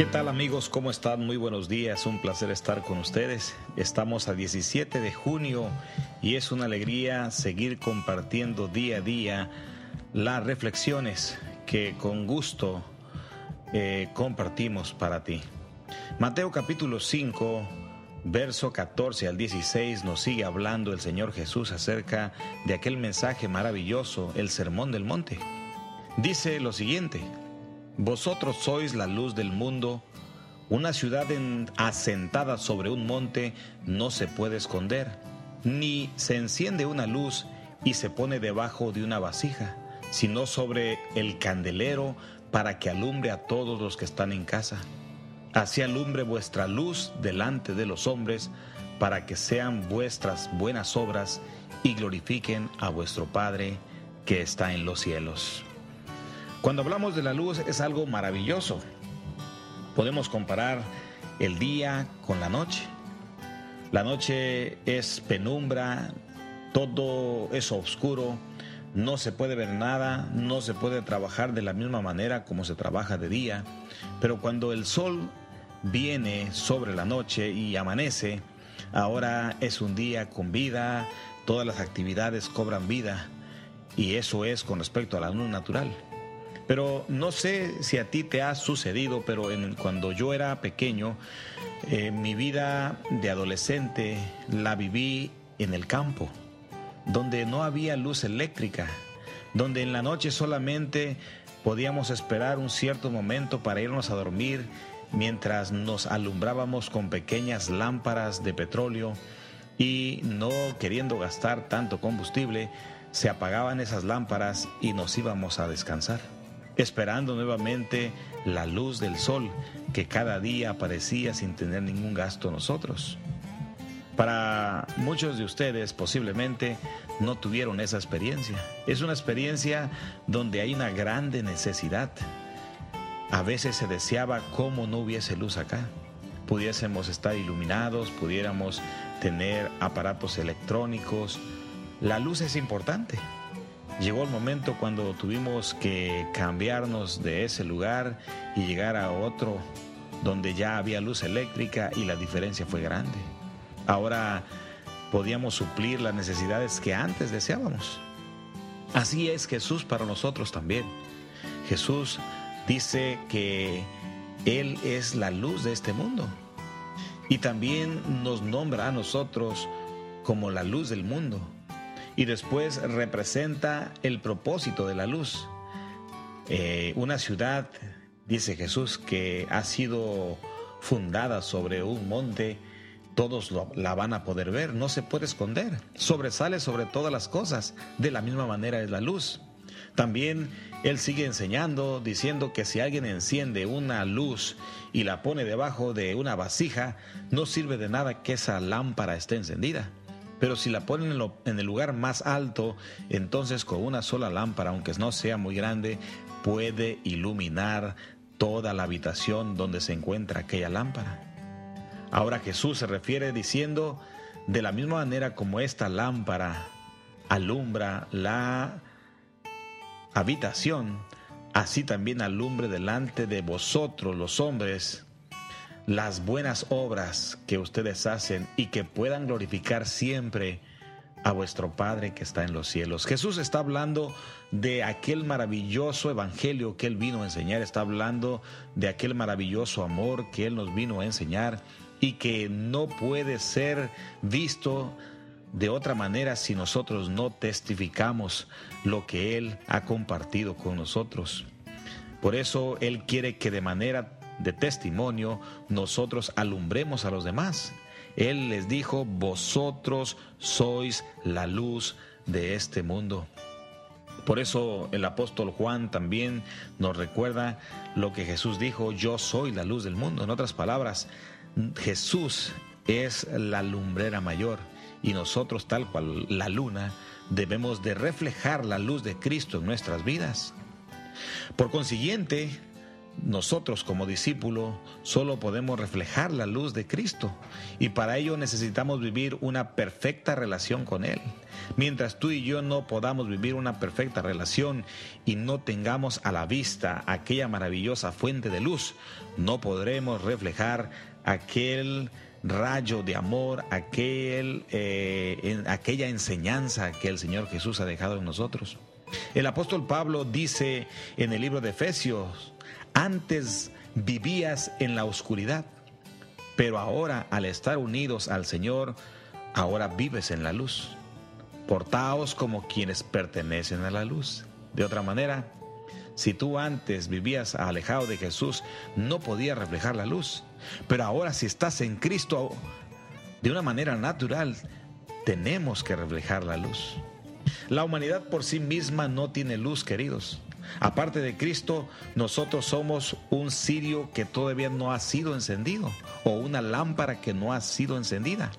¿Qué tal amigos? ¿Cómo están? Muy buenos días, un placer estar con ustedes. Estamos a 17 de junio y es una alegría seguir compartiendo día a día las reflexiones que con gusto eh, compartimos para ti. Mateo capítulo 5, verso 14 al 16 nos sigue hablando el Señor Jesús acerca de aquel mensaje maravilloso, el Sermón del Monte. Dice lo siguiente, vosotros sois la luz del mundo. Una ciudad asentada sobre un monte no se puede esconder, ni se enciende una luz y se pone debajo de una vasija, sino sobre el candelero para que alumbre a todos los que están en casa. Así alumbre vuestra luz delante de los hombres, para que sean vuestras buenas obras y glorifiquen a vuestro Padre que está en los cielos. Cuando hablamos de la luz es algo maravilloso. Podemos comparar el día con la noche. La noche es penumbra, todo es oscuro, no se puede ver nada, no se puede trabajar de la misma manera como se trabaja de día, pero cuando el sol viene sobre la noche y amanece, ahora es un día con vida, todas las actividades cobran vida y eso es con respecto a la luz natural. Pero no sé si a ti te ha sucedido, pero cuando yo era pequeño, eh, mi vida de adolescente la viví en el campo, donde no había luz eléctrica, donde en la noche solamente podíamos esperar un cierto momento para irnos a dormir mientras nos alumbrábamos con pequeñas lámparas de petróleo y no queriendo gastar tanto combustible, se apagaban esas lámparas y nos íbamos a descansar esperando nuevamente la luz del sol que cada día aparecía sin tener ningún gasto nosotros. Para muchos de ustedes posiblemente no tuvieron esa experiencia. Es una experiencia donde hay una grande necesidad. A veces se deseaba cómo no hubiese luz acá. Pudiésemos estar iluminados, pudiéramos tener aparatos electrónicos. La luz es importante, llegó el momento cuando tuvimos que cambiarnos de ese lugar y llegar a otro donde ya había luz eléctrica y la diferencia fue grande. Ahora podíamos suplir las necesidades que antes deseábamos. Así es Jesús para nosotros también. Jesús dice que Él es la luz de este mundo y también nos nombra a nosotros como la luz del mundo y después representa el propósito de la luz. Eh, una ciudad, dice Jesús, que ha sido fundada sobre un monte, todos la van a poder ver, no se puede esconder, sobresale sobre todas las cosas, de la misma manera es la luz. También él sigue enseñando, diciendo que si alguien enciende una luz y la pone debajo de una vasija, no sirve de nada que esa lámpara esté encendida. Pero si la ponen en, el lugar más alto, entonces con una sola lámpara, aunque no sea muy grande, puede iluminar toda la habitación donde se encuentra aquella lámpara. Ahora Jesús se refiere diciendo, de la misma manera como esta lámpara alumbra la habitación, así también alumbre delante de vosotros los hombres las buenas obras que ustedes hacen y que puedan glorificar siempre a vuestro Padre que está en los cielos. Jesús está hablando de aquel maravilloso evangelio que Él vino a enseñar, está hablando de aquel maravilloso amor que Él nos vino a enseñar y que no puede ser visto de otra manera si nosotros no testificamos lo que Él ha compartido con nosotros. Por eso Él quiere que de manera de testimonio, nosotros alumbremos a los demás. Él les dijo, vosotros sois la luz de este mundo. Por eso el apóstol Juan también nos recuerda lo que Jesús dijo, yo soy la luz del mundo. En otras palabras, Jesús es la lumbrera mayor y nosotros tal cual la luna debemos de reflejar la luz de Cristo en nuestras vidas. Por consiguiente, nosotros como discípulos solo podemos reflejar la luz de Cristo y para ello necesitamos vivir una perfecta relación con Él. Mientras tú y yo no podamos vivir una perfecta relación y no tengamos a la vista aquella maravillosa fuente de luz, no podremos reflejar aquel rayo de amor, aquel, eh, aquella enseñanza que el Señor Jesús ha dejado en nosotros. El apóstol Pablo dice en el libro de Efesios, antes vivías en la oscuridad, pero ahora al estar unidos al Señor, ahora vives en la luz. Portaos como quienes pertenecen a la luz. De otra manera, si tú antes vivías alejado de Jesús, no podías reflejar la luz. Pero ahora si estás en Cristo, de una manera natural, tenemos que reflejar la luz. La humanidad por sí misma no tiene luz, queridos. Aparte de Cristo, nosotros somos un cirio que todavía no ha sido encendido o una lámpara que no ha sido encendida.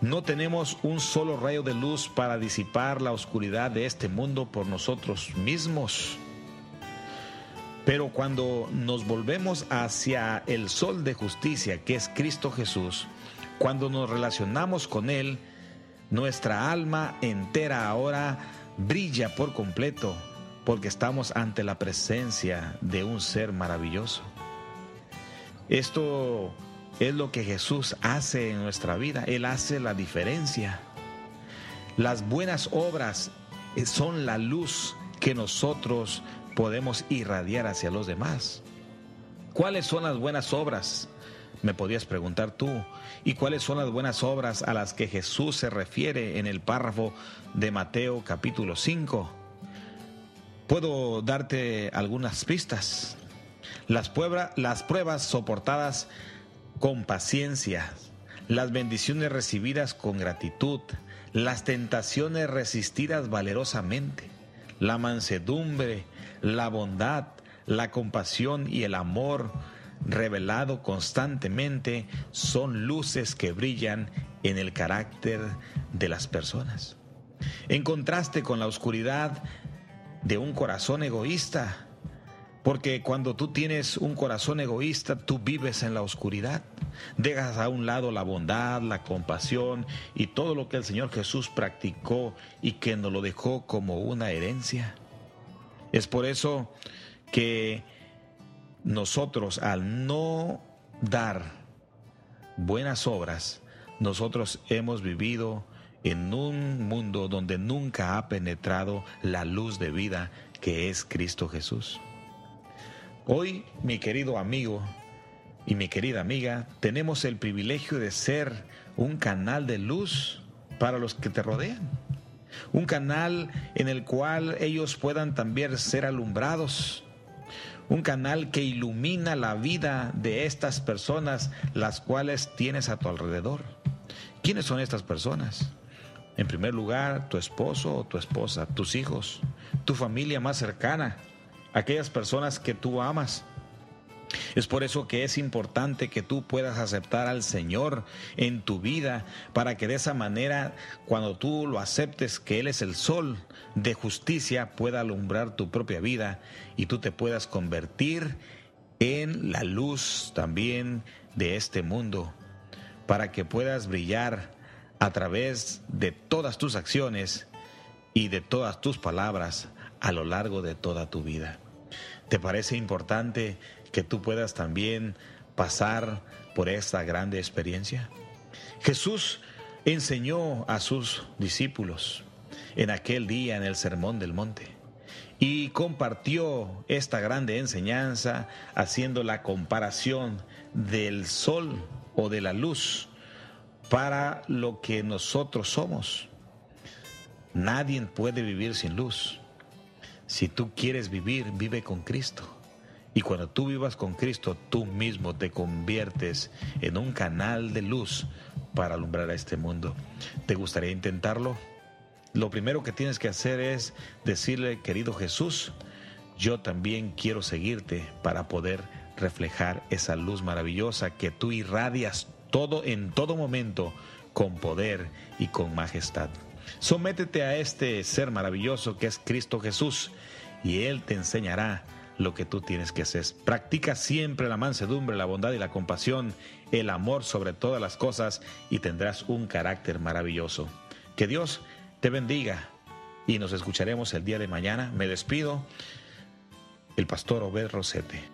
No tenemos un solo rayo de luz para disipar la oscuridad de este mundo por nosotros mismos. Pero cuando nos volvemos hacia el sol de justicia, que es Cristo Jesús, cuando nos relacionamos con Él, nuestra alma entera ahora brilla por completo porque estamos ante la presencia de un ser maravilloso. Esto es lo que Jesús hace en nuestra vida. Él hace la diferencia. Las buenas obras son la luz que nosotros podemos irradiar hacia los demás. ¿Cuáles son las buenas obras? Me podías preguntar tú. ¿Y cuáles son las buenas obras a las que Jesús se refiere en el párrafo de Mateo capítulo 5? Puedo darte algunas pistas. Las, las pruebas soportadas con paciencia, las bendiciones recibidas con gratitud, las tentaciones resistidas valerosamente, la mansedumbre, la bondad, la compasión y el amor revelado constantemente son luces que brillan en el carácter de las personas. En contraste con la oscuridad de un corazón egoísta. Porque cuando tú tienes un corazón egoísta, tú vives en la oscuridad. Dejas a un lado la bondad, la compasión y todo lo que el Señor Jesús practicó y que nos lo dejó como una herencia. Es por eso que nosotros al no dar buenas obras, nosotros hemos vivido en un mundo donde nunca ha penetrado la luz de vida que es Cristo Jesús. Hoy, mi querido amigo y mi querida amiga, tenemos el privilegio de ser un canal de luz para los que te rodean. Un canal en el cual ellos puedan también ser alumbrados. Un canal que ilumina la vida de estas personas, las cuales tienes a tu alrededor. ¿Quiénes son estas personas? En primer lugar, tu esposo o tu esposa, tus hijos, tu familia más cercana, aquellas personas que tú amas. Es por eso que es importante que tú puedas aceptar al Señor en tu vida para que de esa manera, cuando tú lo aceptes que Él es el sol de justicia, pueda alumbrar tu propia vida y tú te puedas convertir en la luz también de este mundo, para que puedas brillar a través de todas tus acciones y de todas tus palabras a lo largo de toda tu vida. ¿Te parece importante que tú puedas también pasar por esta grande experiencia? Jesús enseñó a sus discípulos en aquel día en el Sermón del Monte y compartió esta grande enseñanza haciendo la comparación del sol o de la luz para lo que nosotros somos. Nadie puede vivir sin luz. Si tú quieres vivir, vive con Cristo. Y cuando tú vivas con Cristo, tú mismo te conviertes en un canal de luz para alumbrar a este mundo. ¿Te gustaría intentarlo? Lo primero que tienes que hacer es decirle, querido Jesús, yo también quiero seguirte para poder reflejar esa luz maravillosa que tú irradias todo en todo momento con poder y con majestad. Sométete a este ser maravilloso que es Cristo Jesús y Él te enseñará lo que tú tienes que hacer. Practica siempre la mansedumbre, la bondad y la compasión, el amor sobre todas las cosas y tendrás un carácter maravilloso. Que Dios te bendiga y nos escucharemos el día de mañana. Me despido, el pastor Obed Rosete.